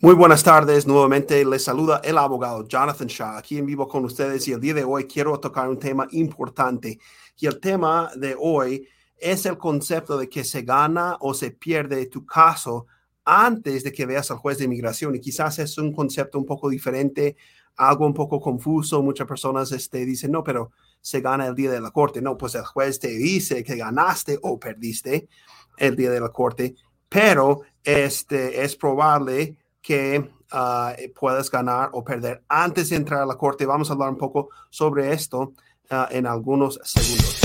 Muy buenas tardes, nuevamente les saluda el abogado Jonathan Shaw aquí en vivo con ustedes y el día de hoy quiero tocar un tema importante y el tema de hoy es el concepto de que se gana o se pierde tu caso antes de que veas al juez de inmigración y quizás es un concepto un poco diferente, algo un poco confuso, muchas personas este, dicen no, pero se gana el día de la corte, no, pues el juez te dice que ganaste o perdiste el día de la corte, pero este, es probable que uh, puedas ganar o perder antes de entrar a la corte. Vamos a hablar un poco sobre esto uh, en algunos segundos.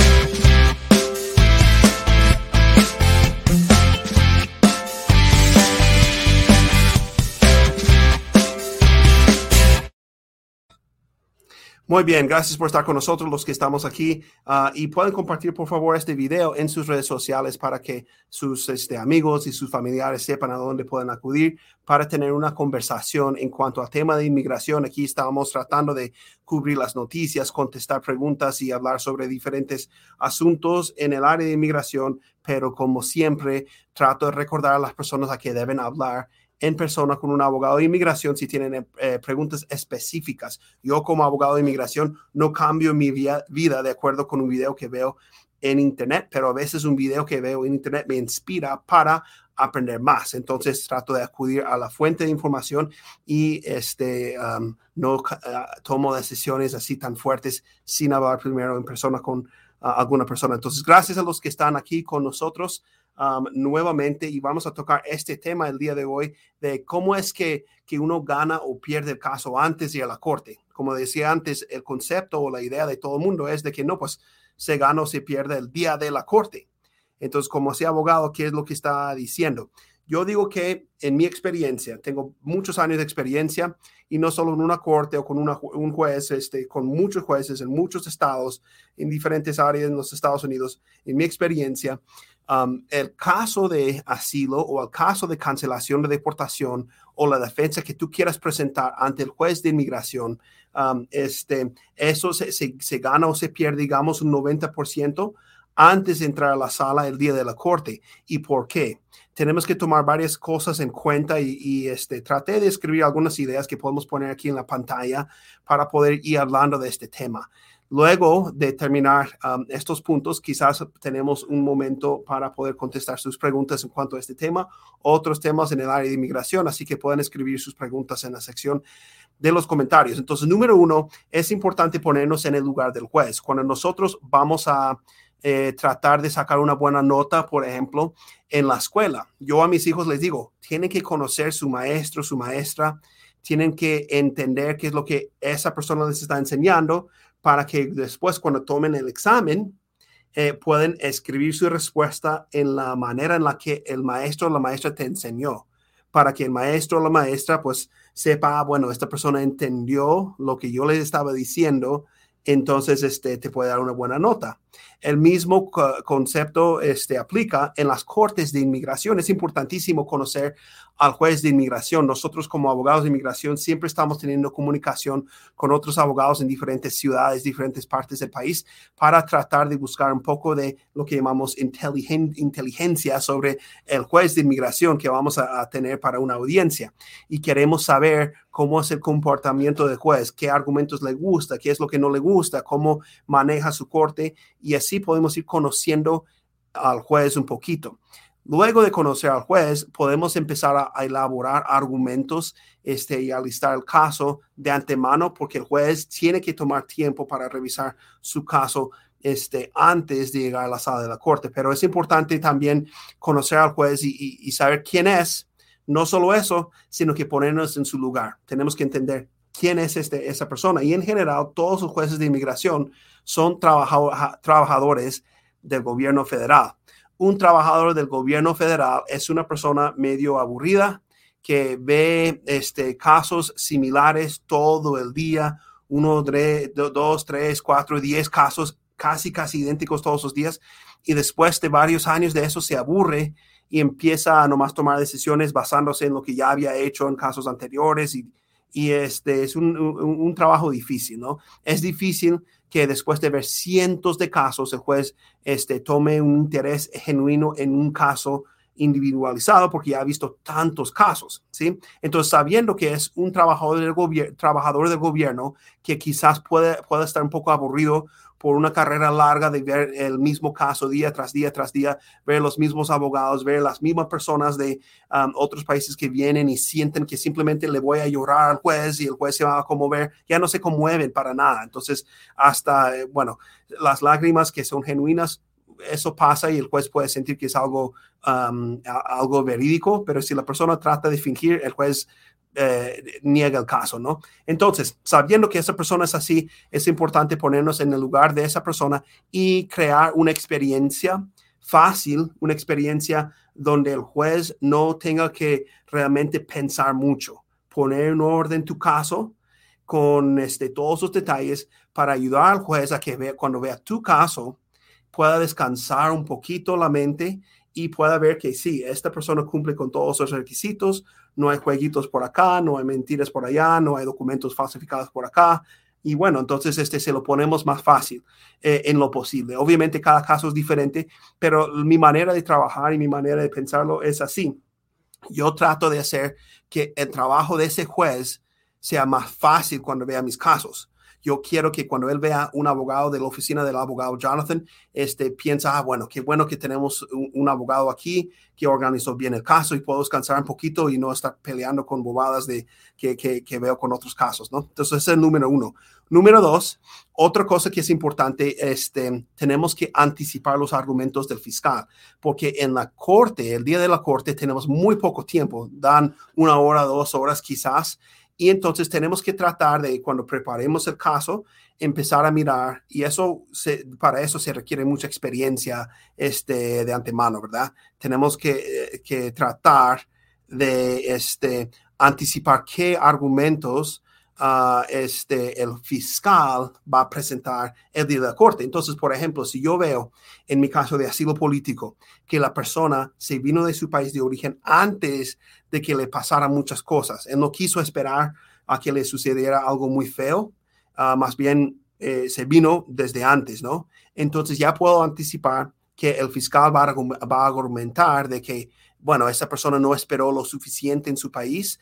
Muy bien, gracias por estar con nosotros los que estamos aquí uh, y pueden compartir por favor este video en sus redes sociales para que sus este, amigos y sus familiares sepan a dónde pueden acudir para tener una conversación en cuanto al tema de inmigración. Aquí estamos tratando de cubrir las noticias, contestar preguntas y hablar sobre diferentes asuntos en el área de inmigración, pero como siempre trato de recordar a las personas a que deben hablar en persona con un abogado de inmigración si tienen eh, preguntas específicas. Yo como abogado de inmigración no cambio mi vida de acuerdo con un video que veo en internet, pero a veces un video que veo en internet me inspira para aprender más. Entonces trato de acudir a la fuente de información y este, um, no uh, tomo decisiones así tan fuertes sin hablar primero en persona con uh, alguna persona. Entonces, gracias a los que están aquí con nosotros. Um, nuevamente y vamos a tocar este tema el día de hoy de cómo es que, que uno gana o pierde el caso antes ir a la corte. Como decía antes, el concepto o la idea de todo el mundo es de que no, pues se gana o se pierde el día de la corte. Entonces, como sea abogado, ¿qué es lo que está diciendo? Yo digo que en mi experiencia, tengo muchos años de experiencia y no solo en una corte o con un juez, este, con muchos jueces en muchos estados, en diferentes áreas en los Estados Unidos, en mi experiencia, Um, el caso de asilo o el caso de cancelación de deportación o la defensa que tú quieras presentar ante el juez de inmigración, um, este, eso se, se, gana o se pierde, digamos, un 90% antes de entrar a la sala el día de la corte. ¿Y por qué? Tenemos que tomar varias cosas en cuenta y, y este, traté de escribir algunas ideas que podemos poner aquí en la pantalla para poder ir hablando de este tema. Luego de terminar um, estos puntos, quizás tenemos un momento para poder contestar sus preguntas en cuanto a este tema, otros temas en el área de inmigración, así que pueden escribir sus preguntas en la sección de los comentarios. Entonces, número uno, es importante ponernos en el lugar del juez. Cuando nosotros vamos a eh, tratar de sacar una buena nota, por ejemplo, en la escuela, yo a mis hijos les digo, tienen que conocer su maestro, su maestra, tienen que entender qué es lo que esa persona les está enseñando para que después cuando tomen el examen eh, pueden escribir su respuesta en la manera en la que el maestro o la maestra te enseñó, para que el maestro o la maestra pues sepa, ah, bueno, esta persona entendió lo que yo les estaba diciendo entonces este, te puede dar una buena nota. El mismo concepto este, aplica en las cortes de inmigración. Es importantísimo conocer al juez de inmigración. Nosotros como abogados de inmigración siempre estamos teniendo comunicación con otros abogados en diferentes ciudades, diferentes partes del país, para tratar de buscar un poco de lo que llamamos inteligencia sobre el juez de inmigración que vamos a, a tener para una audiencia. Y queremos saber cómo es el comportamiento del juez, qué argumentos le gusta, qué es lo que no le gusta, cómo maneja su corte y así podemos ir conociendo al juez un poquito. Luego de conocer al juez, podemos empezar a, elaborar argumentos este, y alistar el caso de antemano, porque el juez tiene que tomar tiempo para revisar su caso este, antes de llegar a la sala de la corte. Pero es importante también conocer al juez y saber quién es, no solo eso, sino que ponernos en su lugar. Tenemos que entender quién es este, esa persona. Y en general, todos los jueces de inmigración son trabajadores del gobierno federal. Un trabajador del gobierno federal es una persona medio aburrida que ve este, casos similares todo el día, uno, dos, tres, cuatro, diez casos casi, casi idénticos todos los días. Y después de varios años de eso se aburre y empieza a nomás tomar decisiones basándose en lo que ya había hecho en casos anteriores y, y este es un, un, trabajo difícil, ¿no? Es difícil que después de ver cientos de casos el juez este, tome un interés genuino en un caso individualizado porque ya ha visto tantos casos, ¿sí? Entonces, sabiendo que es un trabajador del, gobierno trabajador del gobierno que quizás puede, puede estar un poco aburrido por una carrera larga de ver el mismo caso día tras día tras día, ver los mismos abogados, ver las mismas personas de um, otros países que vienen y sienten que simplemente le voy a llorar al juez y el juez se va a conmover, ya no se conmueven para nada. Entonces, hasta, eh, bueno, las lágrimas que son genuinas eso pasa y el juez puede sentir que es algo, um, algo verídico, pero si la persona trata de fingir, el juez eh, niega el caso, ¿no? Entonces, sabiendo que esa persona es así, es importante ponernos en el lugar de esa persona y crear una experiencia fácil, una experiencia donde el juez no tenga que realmente pensar mucho, poner en orden tu caso con este, todos los detalles para ayudar al juez a que vea, cuando vea tu caso pueda descansar un poquito la mente y pueda ver que sí, esta persona cumple con todos los requisitos, no hay jueguitos por acá, no hay mentiras por allá, no hay documentos falsificados por acá. Y bueno, entonces este se lo ponemos más fácil eh, en lo posible. Obviamente cada caso es diferente, pero mi manera de trabajar y mi manera de pensarlo es así. Yo trato de hacer que el trabajo de ese juez sea más fácil cuando vea mis casos. Yo quiero que cuando él vea un abogado de la oficina del abogado Jonathan, este, piensa, ah, bueno, qué bueno que tenemos un, abogado aquí que organizó bien el caso y puedo descansar un poquito y no estar peleando con bobadas de, que, que, veo con otros casos, ¿no? Entonces, ese es el número uno. Número dos, otra cosa que es importante, este, tenemos que anticipar los argumentos del fiscal, porque en la corte, el día de la corte, tenemos muy poco tiempo, dan una hora, dos horas quizás, y entonces tenemos que tratar de, cuando preparemos el caso, empezar a mirar, y eso para eso se requiere mucha experiencia este, de antemano, ¿verdad? Tenemos que, que tratar de este, anticipar qué argumentos este, el fiscal va a presentar el día de la corte. Entonces, por ejemplo, si yo veo en mi caso de asilo político que la persona se vino de su país de origen antes de que le pasaran muchas cosas, él no quiso esperar a que le sucediera algo muy feo, ah, más bien eh, se vino desde antes, ¿no? Entonces ya puedo anticipar que el fiscal va a argumentar de que, bueno, esa persona no esperó lo suficiente en su país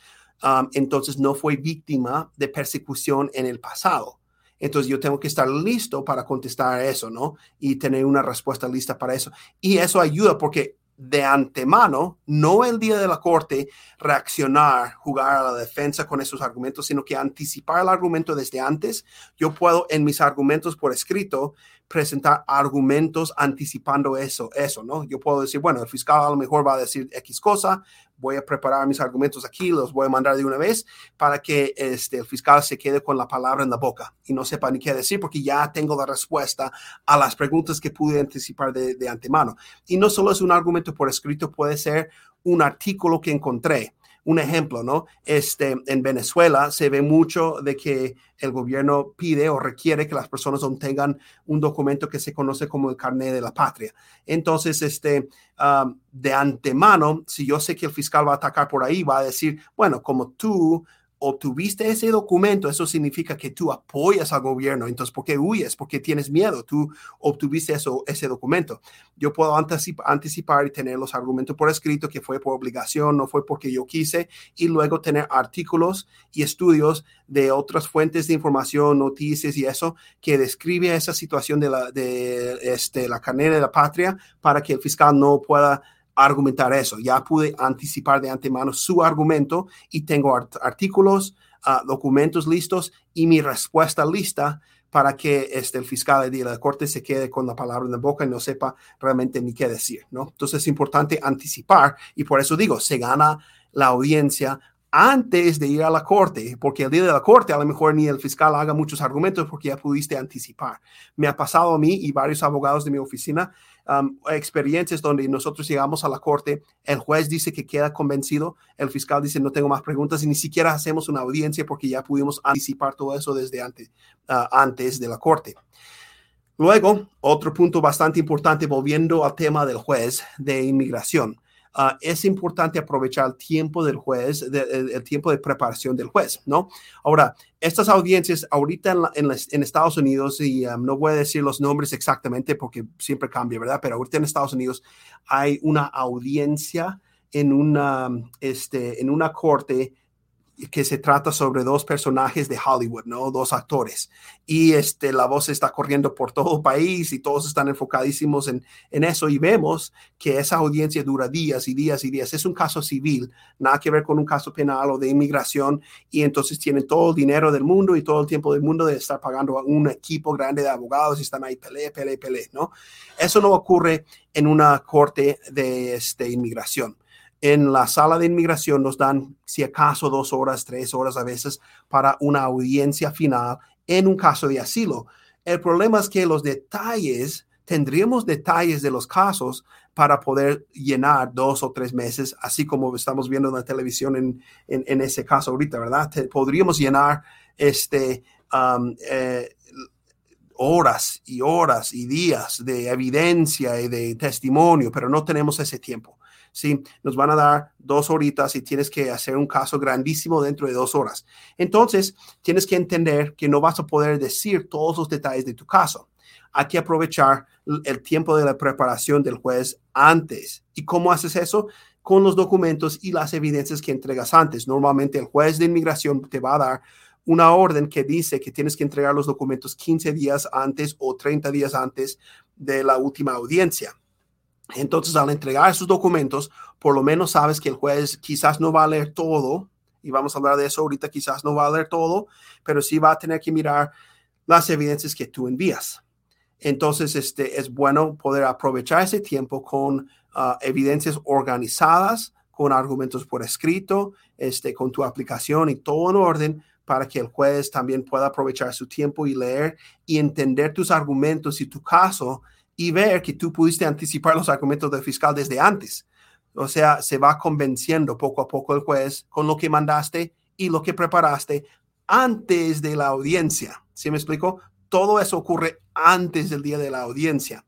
entonces no fue víctima de persecución en el pasado. Entonces yo tengo que estar listo para contestar eso, ¿no? Y tener una respuesta lista para eso. Y eso ayuda porque de antemano, no el día de la corte, reaccionar, jugar a la defensa con esos argumentos, sino que anticipar el argumento desde antes. Yo puedo en mis argumentos por escrito presentar argumentos anticipando eso, eso, ¿no? Yo puedo decir, bueno, el fiscal a lo mejor va a decir X cosa, voy a preparar mis argumentos aquí, los voy a mandar de una vez para que este, el fiscal se quede con la palabra en la boca y no sepa ni qué decir porque ya tengo la respuesta a las preguntas que pude anticipar de, de antemano. Y no solo es un argumento por escrito, puede ser un artículo que encontré un ejemplo, ¿no? Este, en Venezuela se ve mucho de que el gobierno pide o requiere que las personas obtengan un documento que se conoce como el carnet de la patria. Entonces, este, de antemano, si yo sé que el fiscal va a atacar por ahí, va a decir, bueno, como tú obtuviste ese documento, eso significa que tú apoyas al gobierno. Entonces, ¿por qué huyes? Porque tienes miedo. Tú obtuviste eso, ese documento. Yo puedo anticipar y tener los argumentos por escrito que fue por obligación, no fue porque yo quise, y luego tener artículos y estudios de otras fuentes de información, noticias y eso, que describe esa situación de la, de este, la carnera de la patria para que el fiscal no pueda argumentar eso. Ya pude anticipar de antemano su argumento y tengo artículos, ah, documentos listos y mi respuesta lista para que este, el fiscal de la corte se quede con la palabra en la boca y no sepa realmente ni qué decir, ¿no? Entonces es importante anticipar y por eso digo, se gana la audiencia antes de ir a la corte, porque el día de la corte a lo mejor ni el fiscal haga muchos argumentos porque ya pudiste anticipar. Me ha pasado a mí y varios abogados de mi oficina um, experiencias donde nosotros llegamos a la corte, el juez dice que queda convencido, el fiscal dice no tengo más preguntas y ni siquiera hacemos una audiencia porque ya pudimos anticipar todo eso desde antes, uh, antes de la corte. Luego, otro punto bastante importante, volviendo al tema del juez de inmigración. Ah, es importante aprovechar el tiempo del juez, el, tiempo de preparación del juez, ¿no? Ahora, estas audiencias ahorita en, Estados Unidos, y um, no voy a decir los nombres exactamente porque siempre cambia, ¿verdad? Pero ahorita en Estados Unidos hay una audiencia en una, este, en una corte que se trata sobre dos personajes de Hollywood, ¿no? Dos actores. Y este, la voz está corriendo por todo el país y todos están enfocadísimos en, en eso y vemos que esa audiencia dura días y días y días. Es un caso civil, nada que ver con un caso penal o de inmigración y entonces tienen todo el dinero del mundo y todo el tiempo del mundo de estar pagando a un equipo grande de abogados y están ahí pele, pele, pele, ¿no? Eso no ocurre en una corte de este, inmigración en la sala de inmigración nos dan, si acaso, dos horas, tres horas a veces para una audiencia final en un caso de asilo. El problema es que los detalles, tendríamos detalles de los casos para poder llenar dos o tres meses, así como estamos viendo en la televisión en, en, ese caso ahorita, ¿verdad? podríamos llenar este, um, eh, horas y horas y días de evidencia y de testimonio, pero no tenemos ese tiempo. ¿Sí? Nos van a dar dos horitas y tienes que hacer un caso grandísimo dentro de dos horas. Entonces, tienes que entender que no vas a poder decir todos los detalles de tu caso. Hay que aprovechar el tiempo de la preparación del juez antes. ¿Y cómo haces eso? Con los documentos y las evidencias que entregas antes. Normalmente el juez de inmigración te va a dar una orden que dice que tienes que entregar los documentos 15 días antes o 30 días antes de la última audiencia. Entonces, al entregar esos documentos, por lo menos sabes que el juez quizás no va a leer todo, y vamos a hablar de eso ahorita, quizás no va a leer todo, pero sí va a tener que mirar las evidencias que tú envías. Entonces, este, es bueno poder aprovechar ese tiempo con ah, evidencias organizadas, con argumentos por escrito, este, con tu aplicación y todo en orden para que el juez también pueda aprovechar su tiempo y leer y entender tus argumentos y tu caso y ver que tú pudiste anticipar los argumentos del fiscal desde antes. O sea, se va convenciendo poco a poco el juez con lo que mandaste y lo que preparaste antes de la audiencia. ¿Sí me explico? Todo eso ocurre antes del día de la audiencia.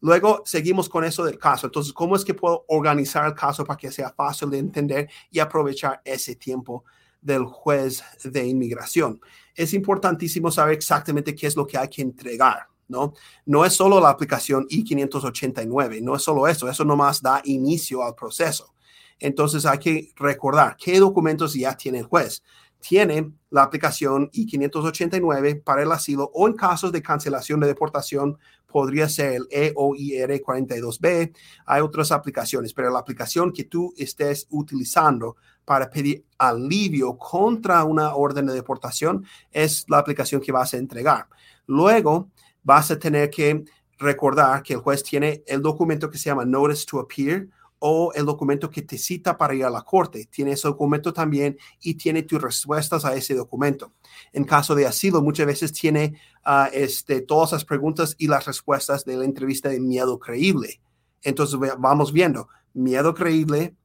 Luego seguimos con eso del caso. Entonces, ¿cómo es que puedo organizar el caso para que sea fácil de entender y aprovechar ese tiempo del juez de inmigración? Es importantísimo saber exactamente qué es lo que hay que entregar. ¿No? No es solo la aplicación I-589, no es solo eso, eso nomás da inicio al proceso. Entonces hay que recordar qué documentos ya tiene el juez. Tiene la aplicación I-589 para el asilo o en casos de cancelación de deportación podría ser el EOIR 42B. Hay otras aplicaciones, pero la aplicación que tú estés utilizando para pedir alivio contra una orden de deportación es la aplicación que vas a entregar. Luego, vas a tener que recordar que el juez tiene el documento que se llama Notice to Appear o el documento que te cita para ir a la corte. Tiene ese documento también y tiene tus respuestas a ese documento. En caso de asilo, muchas veces tiene uh, este, todas las preguntas y las respuestas de la entrevista de miedo creíble. Entonces vamos viendo miedo creíble,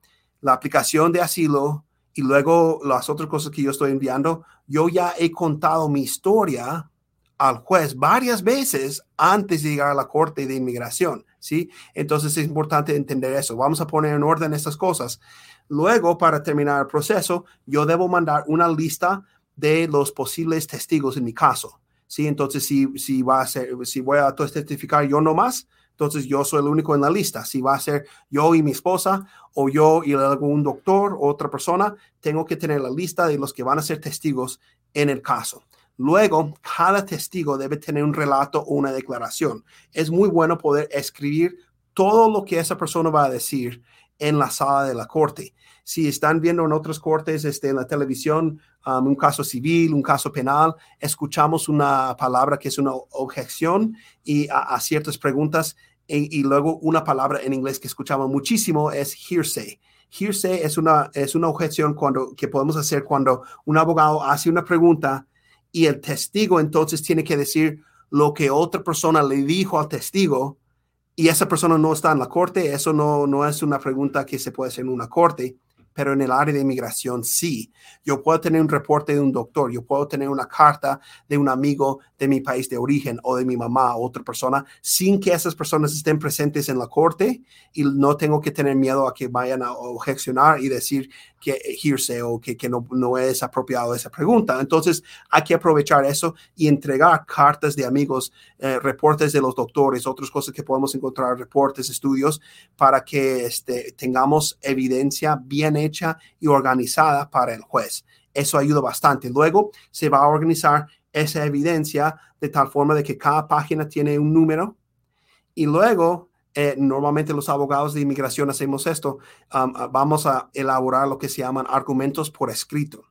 la aplicación de asilo y luego las otras cosas que yo estoy enviando. Yo ya he contado mi historia al juez varias veces antes de llegar a la corte de inmigración, ¿sí? Entonces es importante entender eso. Vamos a poner en orden estas cosas. Luego, para terminar el proceso, yo debo mandar una lista de los posibles testigos en mi caso, ¿sí? Entonces, si, si, va a ser, si voy a testificar yo nomás, entonces yo soy el único en la lista. Si va a ser yo y mi esposa o yo y algún doctor o otra persona, tengo que tener la lista de los que van a ser testigos en el caso. Luego, cada testigo debe tener un relato o una declaración. Es muy bueno poder escribir todo lo que esa persona va a decir en la sala de la corte. Si están viendo en otras cortes, este, en la televisión, um, un caso civil, un caso penal, escuchamos una palabra que es una objeción y a, ciertas preguntas y, luego una palabra en inglés que escuchamos muchísimo es hearsay. Hearsay es una, es una objeción cuando, que podemos hacer cuando un abogado hace una pregunta y el testigo entonces tiene que decir lo que otra persona le dijo al testigo y esa persona no está en la corte, eso no, no es una pregunta que se puede hacer en una corte, pero en el área de inmigración sí. Yo puedo tener un reporte de un doctor, yo puedo tener una carta de un amigo de mi país de origen o de mi mamá o otra persona sin que esas personas estén presentes en la corte y no tengo que tener miedo a que vayan a objecionar y decir que hearsay o que, que no, no es apropiado esa pregunta. Entonces hay que aprovechar eso y entregar cartas de amigos, eh, reportes de los doctores, otras cosas que podemos encontrar, reportes, estudios, para que este, tengamos evidencia bien hecha y organizada para el juez. Eso ayuda bastante. Luego se va a organizar esa evidencia de tal forma de que cada página tiene un número y luego eh, normalmente los abogados de inmigración hacemos esto, um, uh, vamos a elaborar lo que se llaman argumentos por escrito.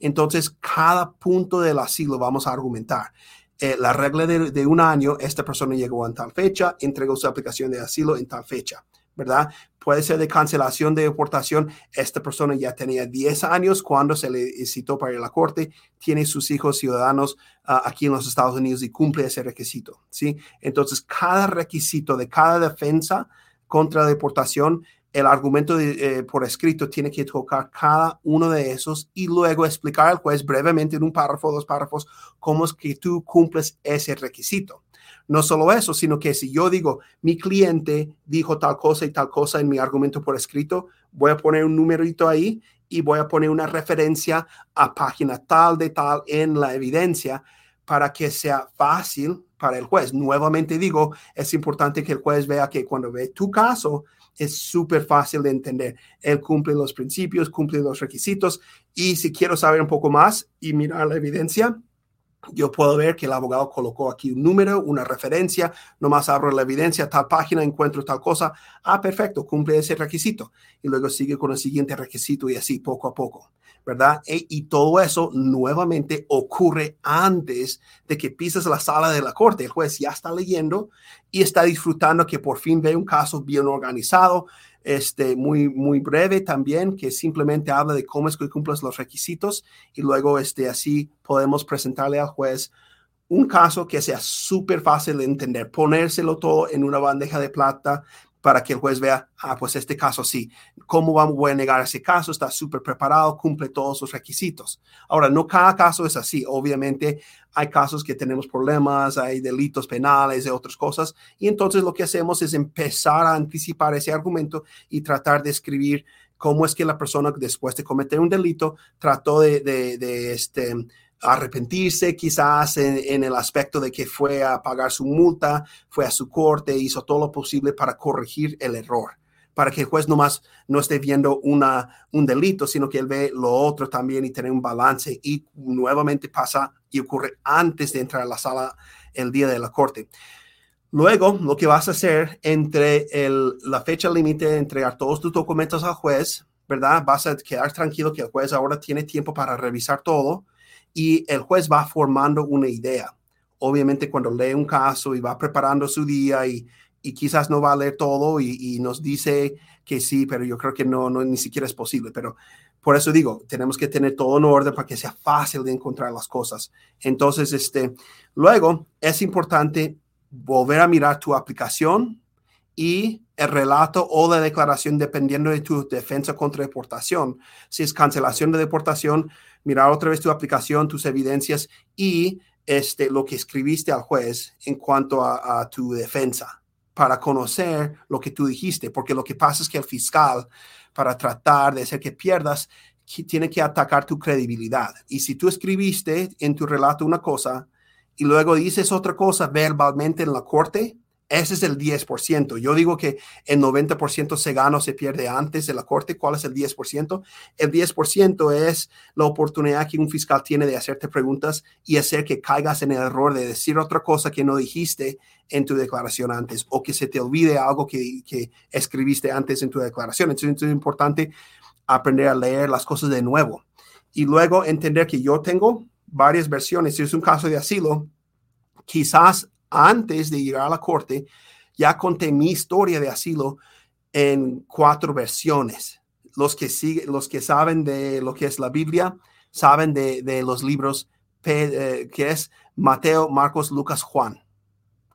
Entonces, cada punto del asilo vamos a argumentar. Eh, la regla de, de, un año, esta persona llegó en tal fecha, entregó su aplicación de asilo en tal fecha. ¿verdad? Puede ser de cancelación de deportación. Esta persona ya tenía 10 años cuando se le citó para ir a la corte, tiene sus hijos ciudadanos uh, aquí en los Estados Unidos y cumple ese requisito, ¿sí? Entonces, cada requisito de cada defensa contra deportación, el argumento eh, por escrito tiene que tocar cada uno de esos y luego explicar al juez brevemente en un párrafo, dos párrafos, cómo es que tú cumples ese requisito. No solo eso, sino que si yo digo, mi cliente dijo tal cosa y tal cosa en mi argumento por escrito, voy a poner un numerito ahí y voy a poner una referencia a página tal de tal en la evidencia para que sea fácil para el juez. Nuevamente digo, es importante que el juez vea que cuando ve tu caso, es súper fácil de entender. Él cumple los principios, cumple los requisitos y si quiero saber un poco más y mirar la evidencia, yo puedo ver que el abogado colocó aquí un número, una referencia, nomás abro la evidencia, tal página, encuentro tal cosa. Ah, perfecto, cumple ese requisito. Y luego sigue con el siguiente requisito y así poco a poco, ¿verdad? E, y todo eso nuevamente ocurre antes de que pises la sala de la corte. El juez ya está leyendo y está disfrutando que por fin ve un caso bien organizado, este, muy, muy breve también, que simplemente habla de cómo es que cumples los requisitos y luego este, así podemos presentarle al juez un caso que sea súper fácil de entender, ponérselo todo en una bandeja de plata, para que el juez vea, ah, pues este caso sí, ¿cómo vamos a negar ese caso? Está súper preparado, cumple todos los requisitos. Ahora, no cada caso es así. Obviamente hay casos que tenemos problemas, hay delitos penales y otras cosas. Y entonces lo que hacemos es empezar a anticipar ese argumento y tratar de escribir cómo es que la persona después de cometer un delito trató de, de, de este, arrepentirse quizás en, el aspecto de que fue a pagar su multa, fue a su corte, hizo todo lo posible para corregir el error, para que el juez nomás no esté viendo una, un delito, sino que él ve lo otro también y tener un balance y nuevamente pasa y ocurre antes de entrar a la sala el día de la corte. Luego, lo que vas a hacer entre el, la fecha límite de entregar todos tus documentos al juez, ¿verdad? Vas a quedar tranquilo que el juez ahora tiene tiempo para revisar todo y el juez va formando una idea. Obviamente cuando lee un caso y va preparando su día y, y quizás no va a leer todo y, y, nos dice que sí, pero yo creo que no, no, ni siquiera es posible. Pero por eso digo, tenemos que tener todo en orden para que sea fácil de encontrar las cosas. Entonces, este, luego es importante volver a mirar tu aplicación y el relato o la declaración dependiendo de tu defensa contra deportación. Si es cancelación de deportación, mirar otra vez tu aplicación, tus evidencias y este, lo que escribiste al juez en cuanto a, tu defensa para conocer lo que tú dijiste, porque lo que pasa es que el fiscal, para tratar de hacer que pierdas, tiene que atacar tu credibilidad. Y si tú escribiste en tu relato una cosa y luego dices otra cosa verbalmente en la corte, ese es el 10%. Yo digo que el 90% se gana o se pierde antes de la corte. ¿Cuál es el 10%? El 10% es la oportunidad que un fiscal tiene de hacerte preguntas y hacer que caigas en el error de decir otra cosa que no dijiste en tu declaración antes o que se te olvide algo que, que escribiste antes en tu declaración. Entonces es importante aprender a leer las cosas de nuevo y luego entender que yo tengo varias versiones. Si es un caso de asilo, quizás antes de llegar a la corte, ya conté mi historia de asilo en cuatro versiones. Los que, siguen, los que saben de lo que es la Biblia, saben de, de los libros eh, que es Mateo, Marcos, Lucas, Juan.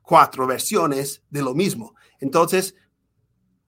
Cuatro versiones de lo mismo. Entonces,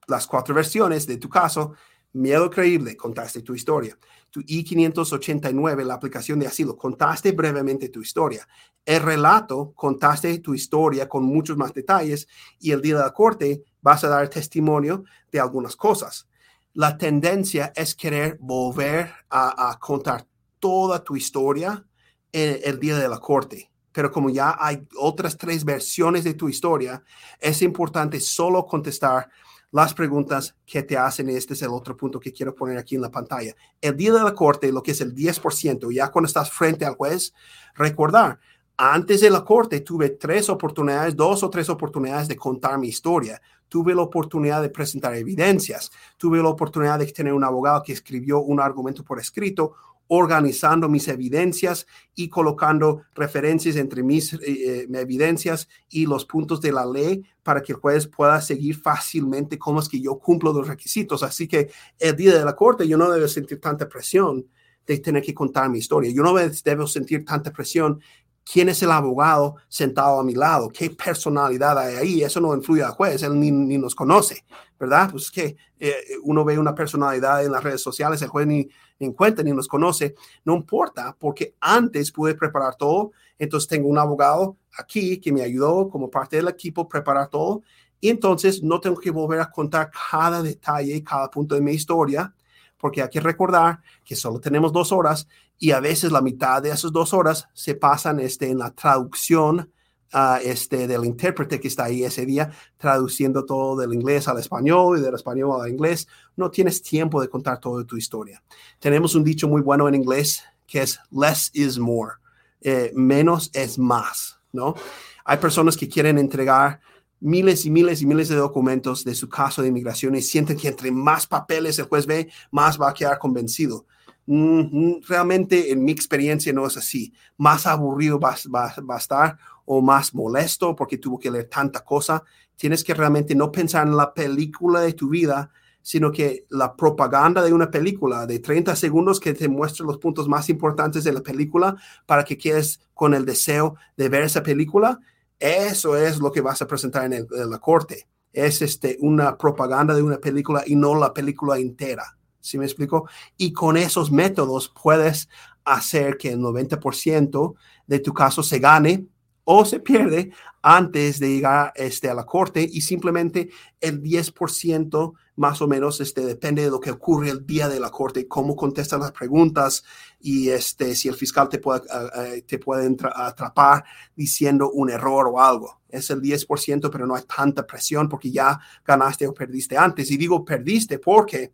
las cuatro versiones de tu caso Miedo creíble, contaste tu historia. Tu I-589, la aplicación de asilo, contaste brevemente tu historia. El relato, contaste tu historia con muchos más detalles y el día de la corte vas a dar testimonio de algunas cosas. La tendencia es querer volver a, contar toda tu historia en el día de la corte pero como ya hay otras tres versiones de tu historia, es importante solo contestar las preguntas que te hacen. Este es el otro punto que quiero poner aquí en la pantalla. El día de la corte, lo que es el 10%, ya cuando estás frente al juez, recordar, antes de la corte tuve tres oportunidades, dos o tres oportunidades de contar mi historia. Tuve la oportunidad de presentar evidencias, tuve la oportunidad de tener un abogado que escribió un argumento por escrito organizando mis evidencias y colocando referencias entre mis eh, eh, evidencias y los puntos de la ley para que el juez pueda seguir fácilmente cómo es que yo cumplo los requisitos. Así que el día de la corte yo no debo sentir tanta presión de tener que contar mi historia. Yo no debo sentir tanta presión quién es el abogado sentado a mi lado, qué personalidad hay ahí, eso no influye al juez, él ni, nos conoce, ¿verdad? Pues que eh, uno ve una personalidad en las redes sociales, el juez ni, en cuenta ni nos conoce, no importa, porque antes pude preparar todo, entonces tengo un abogado aquí que me ayudó como parte del equipo a preparar todo, y entonces no tengo que volver a contar cada detalle, cada punto de mi historia, porque hay que recordar que solo tenemos dos horas y a veces la mitad de esas dos horas se pasan este, en la traducción uh, este, del intérprete que está ahí ese día, traduciendo todo del inglés al español y del español al inglés. No tienes tiempo de contar toda tu historia. Tenemos un dicho muy bueno en inglés que es less is more. Eh, menos es más, ¿no? Hay personas que quieren entregar miles y miles y miles de documentos de su caso de inmigración y sienten que entre más papeles el juez ve, más va a quedar convencido. Mm, realmente en mi experiencia no es así. Más aburrido va, a estar o más molesto porque tuvo que leer tanta cosa. Tienes que realmente no pensar en la película de tu vida, sino que la propaganda de una película de 30 segundos que te muestra los puntos más importantes de la película para que quedes con el deseo de ver esa película, eso es lo que vas a presentar en, en la corte. Es este, una propaganda de una película y no la película entera. ¿sí me explico? Y con esos métodos puedes hacer que el 90% de tu caso se gane o se pierde antes de llegar este, a la corte y simplemente el 10% más o menos este, depende de lo que ocurre el día de la corte, cómo contestan las preguntas y este, si el fiscal te puede, uh, te puede atrapar diciendo un error o algo. Es el 10%, pero no hay tanta presión porque ya ganaste o perdiste antes. Y digo perdiste porque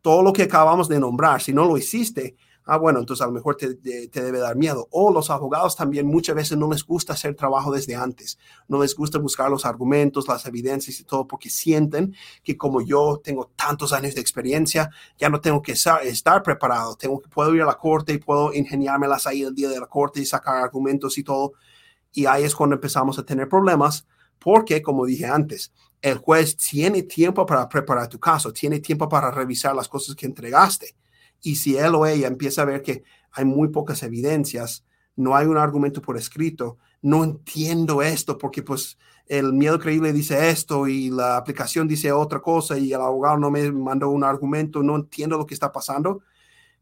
todo lo que acabamos de nombrar, si no lo hiciste, ah, bueno, entonces a lo mejor te, debe dar miedo. O los abogados también muchas veces no les gusta hacer trabajo desde antes, no les gusta buscar los argumentos, las evidencias y todo, porque sienten que como yo tengo tantos años de experiencia, ya no tengo que estar, preparado, tengo que puedo ir a la corte y puedo ingeniármelas ahí el día de la corte y sacar argumentos y todo. Y ahí es cuando empezamos a tener problemas, porque como dije antes, el juez tiene tiempo para preparar tu caso, tiene tiempo para revisar las cosas que entregaste. Y si él o ella empieza a ver que hay muy pocas evidencias, no hay un argumento por escrito, no entiendo esto porque pues el miedo creíble dice esto y la aplicación dice otra cosa y el abogado no me mandó un argumento, no entiendo lo que está pasando,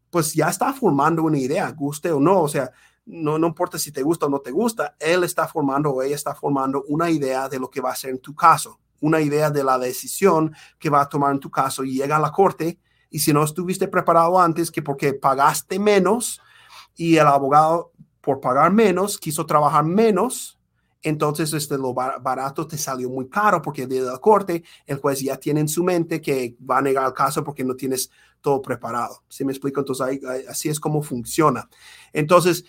pues ya está formando una idea, guste o no, o sea, no, no importa si te gusta o no te gusta, él está formando o ella está formando una idea de lo que va a ser en tu caso una idea de la decisión que va a tomar en tu caso y llega a la corte y si no estuviste preparado antes que porque pagaste menos y el abogado por pagar menos quiso trabajar menos, entonces este, lo barato te salió muy caro porque de la corte el juez ya tiene en su mente que va a negar el caso porque no tienes todo preparado. ¿Sí me explico? Entonces así es como funciona. Entonces,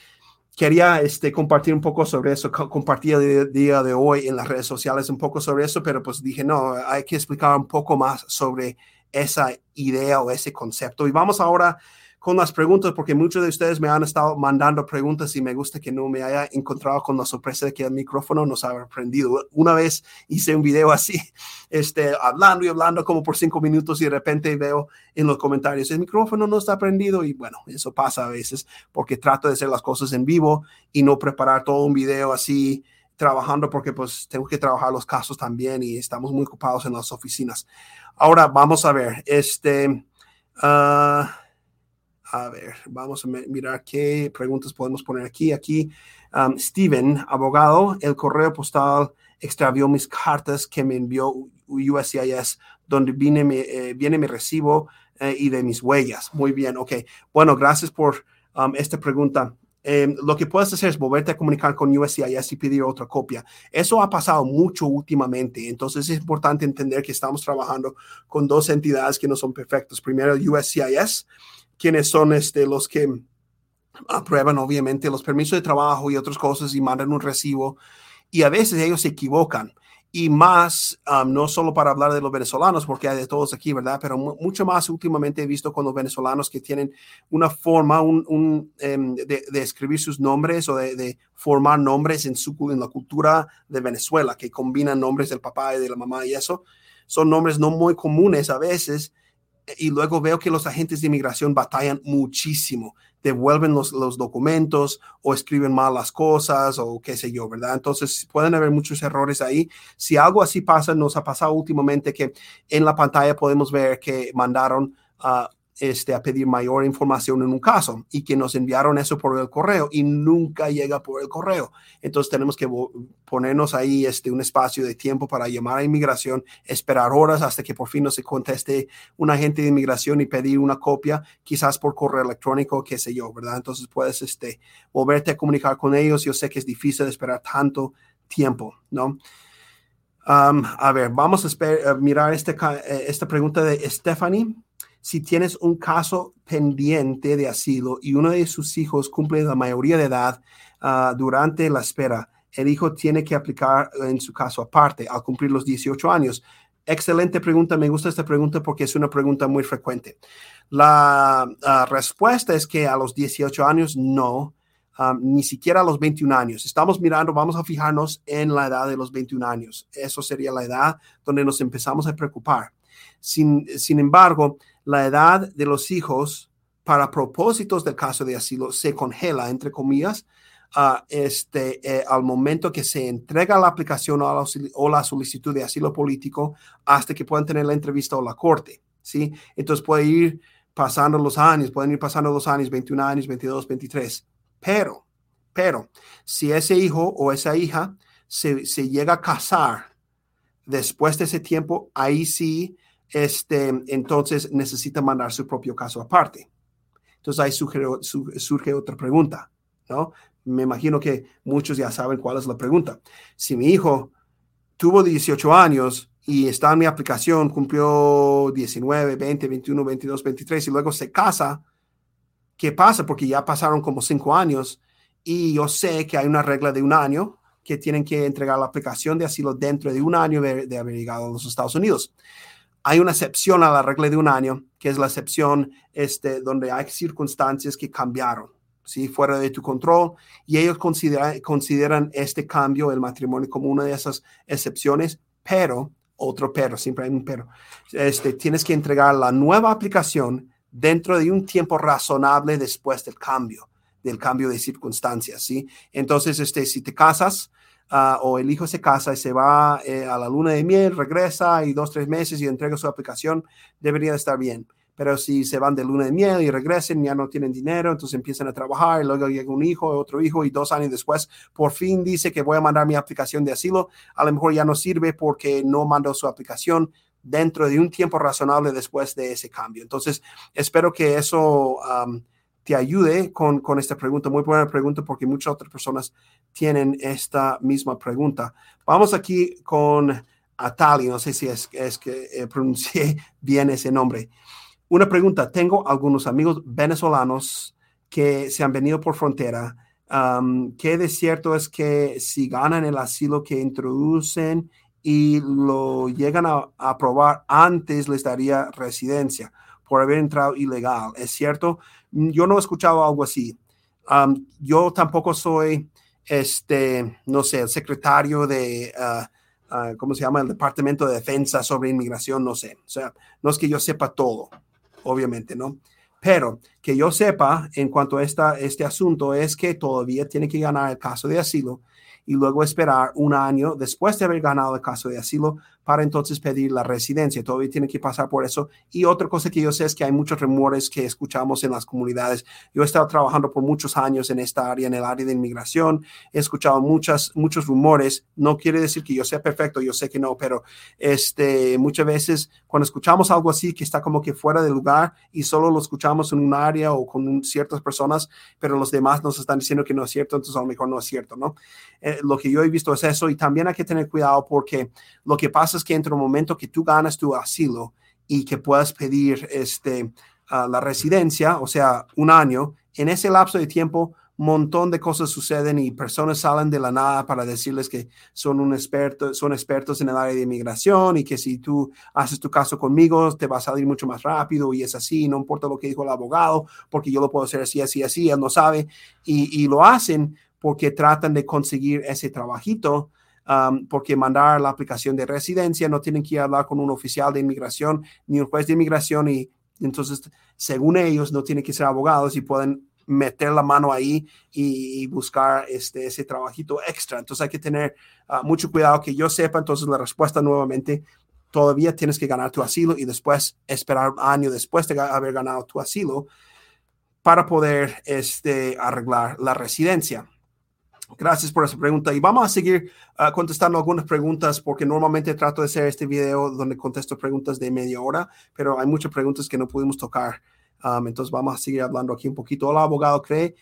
quería este, compartir un poco sobre eso, compartir el día de hoy en las redes sociales un poco sobre eso, pero pues dije, no, hay que explicar un poco más sobre esa idea o ese concepto. Y vamos ahora con las preguntas, porque muchos de ustedes me han estado mandando preguntas y me gusta que no me haya encontrado con la sorpresa de que el micrófono nos ha prendido. Una vez hice un video así, este, hablando y hablando como por cinco minutos y de repente veo en los comentarios, el micrófono no está prendido y bueno, eso pasa a veces porque trato de hacer las cosas en vivo y no preparar todo un video así trabajando porque pues tengo que trabajar los casos también y estamos muy ocupados en las oficinas. Ahora vamos a ver, este Ah, a ver, vamos a mirar qué preguntas podemos poner aquí. Aquí, um, Steven, abogado, el correo postal extravió mis cartas que me envió USCIS, donde viene mi, eh, viene mi recibo eh, y de mis huellas. Muy bien, ok. Bueno, gracias por um, esta pregunta. Em, lo que puedes hacer es volverte a comunicar con USCIS y pedir otra copia. Eso ha pasado mucho últimamente, entonces es importante entender que estamos trabajando con dos entidades que no son perfectas. Primero, USCIS, quienes son este, los que aprueban obviamente los permisos de trabajo y otras cosas y mandan un recibo y a veces ellos se equivocan y más, um, no solo para hablar de los venezolanos, porque hay de todos aquí, ¿verdad? Pero mucho más últimamente he visto con los venezolanos que tienen una forma un, em, de, escribir sus nombres o de, formar nombres en, su, en la cultura de Venezuela, que combinan nombres del papá y de la mamá y eso. Son nombres no muy comunes a veces y luego veo que los agentes de inmigración batallan muchísimo, devuelven los, documentos o escriben mal las cosas o qué sé yo, ¿verdad? Entonces pueden haber muchos errores ahí. Si algo así pasa, nos ha pasado últimamente que en la pantalla podemos ver que mandaron a este, a pedir mayor información en un caso y que nos enviaron eso por el correo y nunca llega por el correo. Entonces tenemos que ponernos ahí este, un espacio de tiempo para llamar a inmigración, esperar horas hasta que por fin nos conteste un agente de inmigración y pedir una copia, quizás por correo electrónico, qué sé yo, ¿verdad? Entonces puedes este, volverte a comunicar con ellos. Yo sé que es difícil esperar tanto tiempo, ¿no? Um, a ver, vamos a, mirar este, eh, esta pregunta de Stephanie si tienes un caso pendiente de asilo y uno de sus hijos cumple la mayoría de edad ah, durante la espera, el hijo tiene que aplicar en su caso aparte al cumplir los 18 años. Excelente pregunta, me gusta esta pregunta porque es una pregunta muy frecuente. La ah, respuesta es que a los 18 años no, ah, ni siquiera a los 21 años. Estamos mirando, vamos a fijarnos en la edad de los 21 años. Eso sería la edad donde nos empezamos a preocupar. Sin, sin embargo, la edad de los hijos para propósitos del caso de asilo se congela, entre comillas, este, eh, al momento que se entrega la aplicación o la, o la, solicitud de asilo político hasta que puedan tener la entrevista o la corte. ¿sí? Entonces puede ir pasando los años, pueden ir pasando los años, 21 años, 22, 23. Pero, pero, si ese hijo o esa hija se, se llega a casar después de ese tiempo, ahí sí este, entonces necesita mandar su propio caso aparte. Entonces ahí surge, otra pregunta, ¿no? Me imagino que muchos ya saben cuál es la pregunta. Si mi hijo tuvo 18 años y está en mi aplicación, cumplió 19, 20, 21, 22, 23 y luego se casa, ¿qué pasa? Porque ya pasaron como cinco años y yo sé que hay una regla de un año que tienen que entregar la aplicación de asilo dentro de un año de haber llegado a los Estados Unidos hay una excepción a la regla de un año, que es la excepción este, donde hay circunstancias que cambiaron, ¿sí? fuera de tu control, y ellos consideran, este cambio, el matrimonio, como una de esas excepciones, pero, otro pero, siempre hay un pero, este, tienes que entregar la nueva aplicación dentro de un tiempo razonable después del cambio, del cambio de circunstancias, ¿sí? Entonces, este, si te casas, Ah, o el hijo se casa y se va eh, a la luna de miel, regresa y dos, tres meses y entrega su aplicación, debería estar bien. Pero si se van de luna de miel y regresen, ya no tienen dinero, entonces empiezan a trabajar y luego llega un hijo, otro hijo y dos años después, por fin dice que voy a mandar mi aplicación de asilo, a lo mejor ya no sirve porque no mandó su aplicación dentro de un tiempo razonable después de ese cambio. Entonces, espero que eso te ayude con, con esta pregunta. Muy buena pregunta porque muchas otras personas tienen esta misma pregunta. Vamos aquí con Atali, no sé si es, que eh, pronuncié bien ese nombre. Una pregunta, tengo algunos amigos venezolanos que se han venido por frontera. Um, ¿Qué de cierto es que si ganan el asilo que introducen y lo llegan a aprobar antes les daría residencia por haber entrado ilegal? ¿Es cierto? Yo no he escuchado algo así. yo tampoco soy, este, no sé, el secretario de, ah, ah, ¿cómo se llama? El Departamento de Defensa sobre Inmigración, no sé. O sea, no es que yo sepa todo, obviamente, ¿no? Pero que yo sepa en cuanto a esta, este asunto es que todavía tiene que ganar el caso de asilo y luego esperar un año después de haber ganado el caso de asilo para entonces pedir la residencia. Todavía tiene que pasar por eso. Y otra cosa que yo sé es que hay muchos rumores que escuchamos en las comunidades. Yo he estado trabajando por muchos años en esta área, en el área de inmigración. He escuchado muchas, muchos rumores. No quiere decir que yo sea perfecto, yo sé que no, pero este, muchas veces cuando escuchamos algo así que está como que fuera de lugar y solo lo escuchamos en un área o con ciertas personas, pero los demás nos están diciendo que no es cierto, entonces a lo mejor no es cierto, ¿no? Eh, lo que yo he visto es eso y también hay que tener cuidado porque lo que pasa es que entre el momento que tú ganas tu asilo y que puedas pedir este, la residencia, o sea, un año, en ese lapso de tiempo, montón de cosas suceden y personas salen de la nada para decirles que son un experto, son expertos en el área de inmigración y que si tú haces tu caso conmigo te va a salir mucho más rápido y es así, no importa lo que dijo el abogado, porque yo lo puedo hacer así, así, así, él no sabe. Y, y lo hacen porque tratan de conseguir ese trabajito, um, porque mandar la aplicación de residencia no tienen que hablar con un oficial de inmigración ni un juez de inmigración y entonces, según ellos, no tienen que ser abogados y pueden meter la mano ahí y, buscar este, ese trabajito extra. Entonces hay que tener uh, mucho cuidado que yo sepa. Entonces la respuesta nuevamente, todavía tienes que ganar tu asilo y después esperar un año después de haber ganado tu asilo para poder este, arreglar la residencia. Gracias por esa pregunta y vamos a seguir uh, contestando algunas preguntas porque normalmente trato de hacer este video donde contesto preguntas de media hora, pero hay muchas preguntas que no pudimos tocar. Um, entonces vamos a seguir hablando aquí un poquito. El abogado cree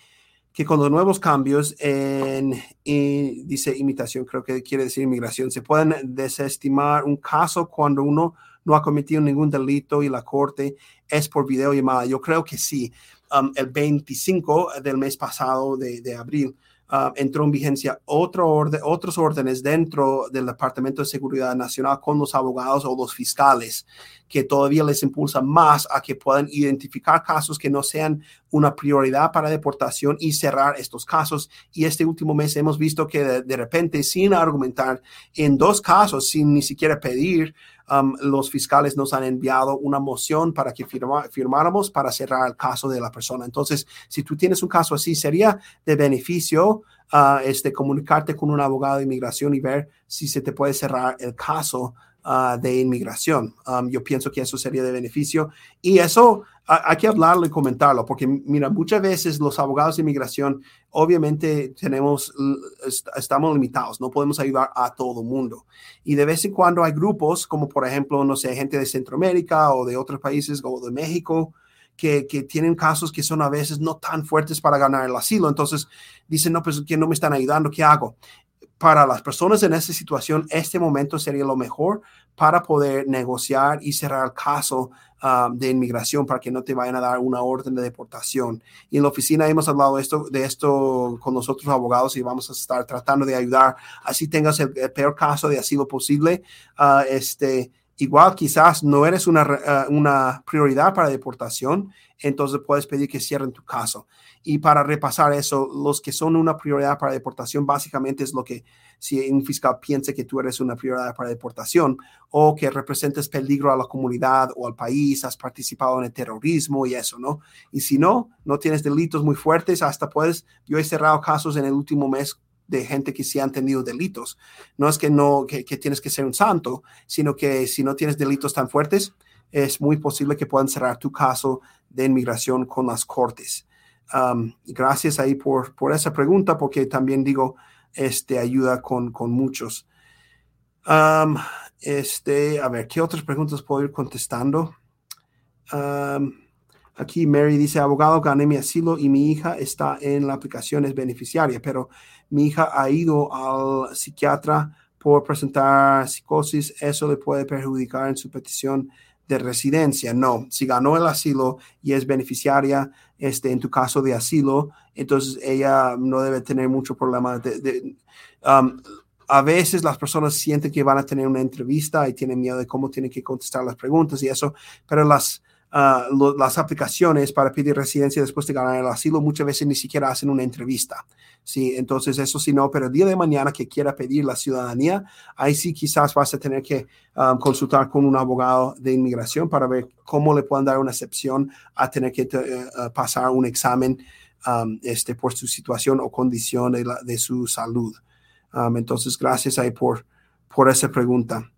que con los nuevos cambios en, dice imitación, creo que quiere decir inmigración, se pueden desestimar un caso cuando uno no ha cometido ningún delito y la corte es por videollamada. Yo creo que sí. Um, el 25 del mes pasado de, de abril, Ah, entró en vigencia otro orden, otros órdenes dentro del Departamento de Seguridad Nacional con los abogados o los fiscales, que todavía les impulsa más a que puedan identificar casos que no sean una prioridad para deportación y cerrar estos casos. Y este último mes hemos visto que de, repente, sin argumentar, en dos casos, sin ni siquiera pedir, um, los fiscales nos han enviado una moción para que firmáramos para cerrar el caso de la persona. Entonces, si tú tienes un caso así, sería de beneficio uh, este, comunicarte con un abogado de inmigración y ver si se te puede cerrar el caso uh, de inmigración. Um, yo pienso que eso sería de beneficio y eso hay que hablarlo y comentarlo, porque mira, muchas veces los abogados de inmigración, obviamente tenemos, estamos limitados, no podemos ayudar a todo mundo. Y de vez en cuando hay grupos, como por ejemplo, no sé, gente de Centroamérica o de otros países o de México, que, que, tienen casos que son a veces no tan fuertes para ganar el asilo. Entonces dicen, no, pues que no me están ayudando, ¿qué hago? Para las personas en esta situación, este momento sería lo mejor para poder negociar y cerrar el caso ah, de inmigración para que no te vayan a dar una orden de deportación. Y en la oficina hemos hablado esto, de esto con nosotros abogados y vamos a estar tratando de ayudar. Así tengas el, peor caso de asilo posible. Uh, este, igual quizás no eres una, uh, una prioridad para deportación, entonces puedes pedir que cierren tu caso. Y para repasar eso, los que son una prioridad para deportación, básicamente es lo que si un fiscal piensa que tú eres una prioridad para deportación o que representes peligro a la comunidad o al país, has participado en el terrorismo y eso, ¿no? Y si no, no tienes delitos muy fuertes, hasta puedes, yo he cerrado casos en el último mes de gente que sí han tenido delitos. No es que no, que, que tienes que ser un santo, sino que si no tienes delitos tan fuertes, es muy posible que puedan cerrar tu caso de inmigración con las cortes. Um, gracias ahí por, por esa pregunta, porque también digo, este ayuda con, con muchos. Um, este, a ver, ¿qué otras preguntas puedo ir contestando? Um, aquí Mary dice, abogado, gané mi asilo y mi hija está en la aplicación, es beneficiaria, pero mi hija ha ido al psiquiatra por presentar psicosis, eso le puede perjudicar en su petición de residencia. No, si ganó el asilo y es beneficiaria, este, en tu caso de asilo, entonces ella no debe tener mucho problema. Um, a veces las personas sienten que van a tener una entrevista y tienen miedo de cómo tienen que contestar las preguntas y eso, pero las, Ah, las aplicaciones para pedir residencia después de ganar el asilo muchas veces ni siquiera hacen una entrevista. Sí, entonces eso sí no, pero el día de mañana que quiera pedir la ciudadanía, ahí sí quizás vas a tener que ah, consultar con un abogado de inmigración para ver cómo le pueden dar una excepción a tener que eh, pasar un examen um, este, por su situación o condición de, su salud. Entonces, gracias ahí por, por esa pregunta.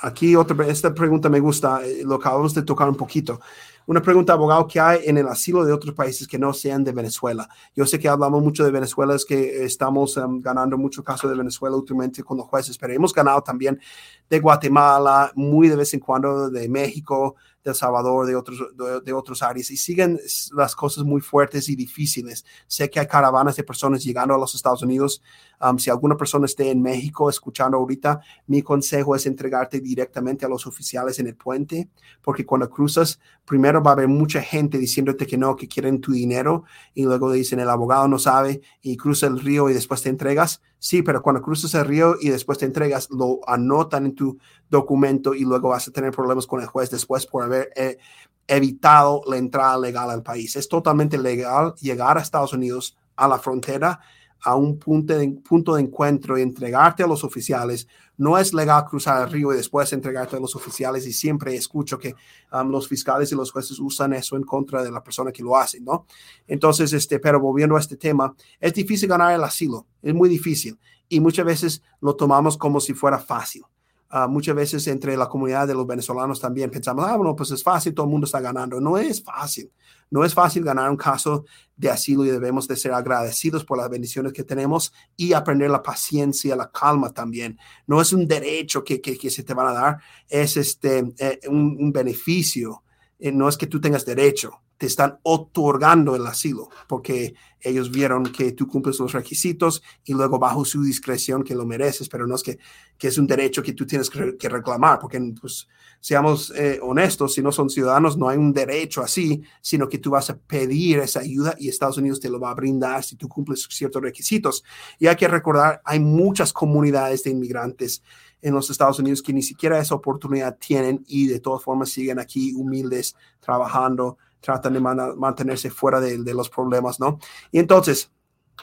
Aquí otra, esta pregunta me gusta, eh, lo acabamos de tocar un poquito. Una pregunta, abogado, ¿qué hay en el asilo de otros países que no sean de Venezuela? Yo sé que hablamos mucho de Venezuela, es que estamos ganando mucho caso de Venezuela últimamente con los jueces, pero hemos ganado también de Guatemala, muy de vez en cuando de México, de El Salvador, de otros, de, otros áreas. Y siguen las cosas muy fuertes y difíciles. Sé que hay caravanas de personas llegando a los Estados Unidos. Um, si alguna persona esté en México escuchando ahorita, mi consejo es entregarte directamente a los oficiales en el puente, porque cuando cruzas, primero va a haber mucha gente diciéndote que no, que quieren tu dinero, y luego dicen el abogado no sabe, y cruza el río y después te entregas. Sí, pero cuando cruzas el río y después te entregas, lo anotan en tu documento y luego vas a tener problemas con el juez después por haber eh, evitado la entrada legal al país. Es totalmente legal llegar a Estados Unidos a la frontera a un punto de, punto de encuentro y entregarte a los oficiales. No es legal cruzar el río y después entregarte a los oficiales y siempre escucho que um, los fiscales y los jueces usan eso en contra de la persona que lo hace, ¿no? Entonces, este, pero volviendo a este tema, es difícil ganar el asilo, es muy difícil y muchas veces lo tomamos como si fuera fácil. Ah, muchas veces entre la comunidad de los venezolanos también pensamos, ah, bueno, pues es fácil, todo el mundo está ganando. No es fácil. No es fácil ganar un caso de asilo y debemos de ser agradecidos por las bendiciones que tenemos y aprender la paciencia, la calma también. No es un derecho que, que, se te van a dar, es este, eh, un, un, beneficio. Eh, no es que tú tengas derecho, te están otorgando el asilo porque ellos vieron que tú cumples los requisitos y luego bajo su discreción que lo mereces, pero no es que, que es un derecho que tú tienes que, reclamar, porque pues seamos eh, honestos, si no son ciudadanos no hay un derecho así, sino que tú vas a pedir esa ayuda y Estados Unidos te lo va a brindar si tú cumples ciertos requisitos. Y hay que recordar, hay muchas comunidades de inmigrantes en los Estados Unidos que ni siquiera esa oportunidad tienen y de todas formas siguen aquí humildes, trabajando, tratan de mantenerse fuera de, los problemas, ¿no? Y entonces,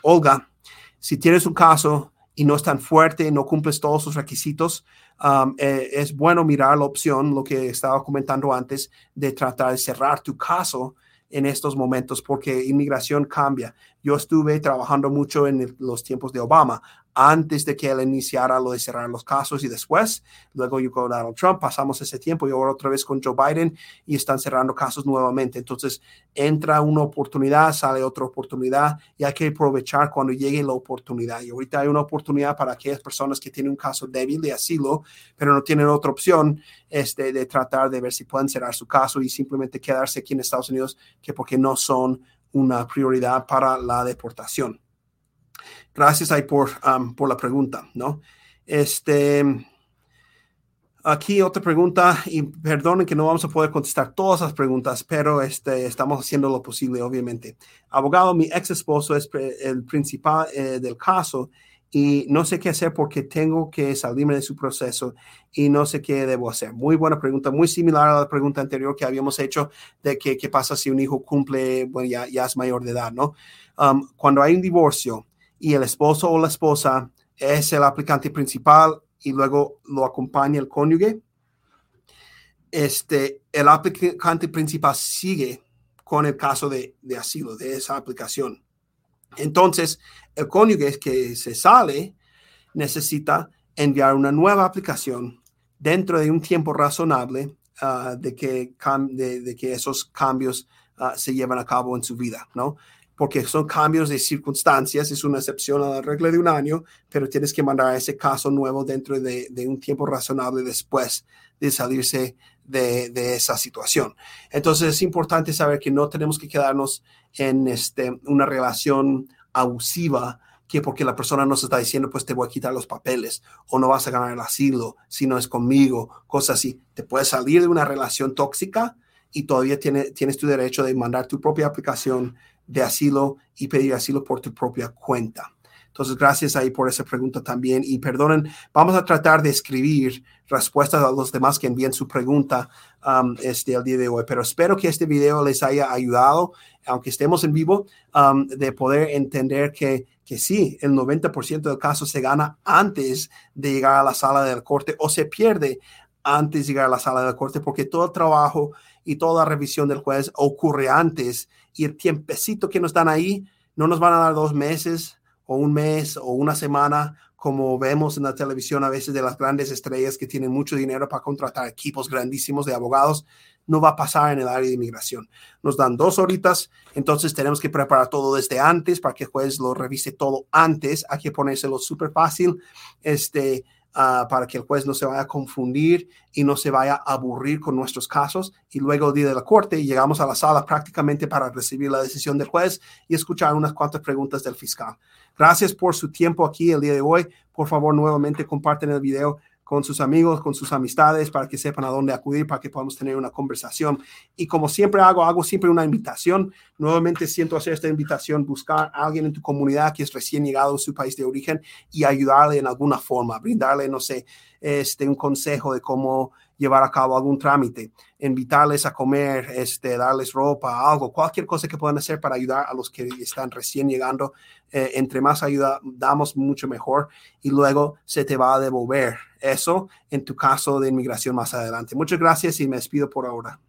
Olga, si tienes un caso y no es tan fuerte, no cumples todos sus requisitos, um, eh, es bueno mirar la opción, lo que estaba comentando antes, de tratar de cerrar tu caso en estos momentos porque inmigración cambia. Yo estuve trabajando mucho en los tiempos de Obama antes de que él iniciara lo de cerrar los casos y después, luego yo con Donald Trump, pasamos ese tiempo y ahora otra vez con Joe Biden y están cerrando casos nuevamente. Entonces entra una oportunidad, sale otra oportunidad y hay que aprovechar cuando llegue la oportunidad. Y ahorita hay una oportunidad para aquellas personas que tienen un caso débil de asilo, pero no tienen otra opción este, de tratar de ver si pueden cerrar su caso y simplemente quedarse aquí en Estados Unidos, que porque no son una prioridad para la deportación. Gracias ahí por, um, por la pregunta, ¿no? Este, aquí otra pregunta, y perdonen que no vamos a poder contestar todas las preguntas, pero este, estamos haciendo lo posible, obviamente. Abogado, mi ex esposo es el principal eh, del caso y no sé qué hacer porque tengo que salirme de su proceso y no sé qué debo hacer. Muy buena pregunta, muy similar a la pregunta anterior que habíamos hecho de que, qué pasa si un hijo cumple, bueno, ya, ya es mayor de edad, ¿no? Um, cuando hay un divorcio, y el esposo o la esposa es el aplicante principal y luego lo acompaña el cónyuge, este, el aplicante principal sigue con el caso de, de asilo, de esa aplicación. Entonces, el cónyuge que se sale necesita enviar una nueva aplicación dentro de un tiempo razonable uh, de, que, de, que esos cambios uh, se llevan a cabo en su vida, ¿no? porque son cambios de circunstancias, es una excepción a la regla de un año, pero tienes que mandar ese caso nuevo dentro de, un tiempo razonable después de salirse de, esa situación. Entonces es importante saber que no tenemos que quedarnos en este, una relación abusiva que porque la persona nos está diciendo, pues te voy a quitar los papeles o no vas a ganar el asilo si no es conmigo, cosas así. Te puedes salir de una relación tóxica y todavía tiene, tienes tu derecho de mandar tu propia aplicación de asilo y pedir asilo por tu propia cuenta. Entonces, gracias ahí por esa pregunta también. Y perdonen, vamos a tratar de escribir respuestas a los demás que envíen su pregunta um, este, el día de hoy. Pero espero que este video les haya ayudado, aunque estemos en vivo, um, de poder entender que, que sí, el 90% del caso se gana antes de llegar a la sala del corte o se pierde antes de llegar a la sala del corte, porque todo el trabajo y toda la revisión del juez ocurre antes y el tiempecito que nos dan ahí no nos van a dar dos meses o un mes o una semana como vemos en la televisión a veces de las grandes estrellas que tienen mucho dinero para contratar equipos grandísimos de abogados, no va a pasar en el área de inmigración. Nos dan dos horitas, entonces tenemos que preparar todo desde antes para que el juez lo revise todo antes. Hay que ponérselo súper fácil. Este, Ah, para que el juez no se vaya a confundir y no se vaya a aburrir con nuestros casos. Y luego día de la corte llegamos a la sala prácticamente para recibir la decisión del juez y escuchar unas cuantas preguntas del fiscal. Gracias por su tiempo aquí el día de hoy. Por favor, nuevamente comparten el video con sus amigos, con sus amistades, para que sepan a dónde acudir, para que podamos tener una conversación. Y como siempre hago, hago siempre una invitación. Nuevamente siento hacer esta invitación, buscar a alguien en tu comunidad que es recién llegado a su país de origen y ayudarle en alguna forma, brindarle, no sé, este, un consejo de cómo llevar a cabo algún trámite, invitarles a comer, este, darles ropa, algo, cualquier cosa que puedan hacer para ayudar a los que están recién llegando. Eh, entre más ayuda damos, mucho mejor y luego se te va a devolver eso en tu caso de inmigración más adelante. Muchas gracias y me despido por ahora.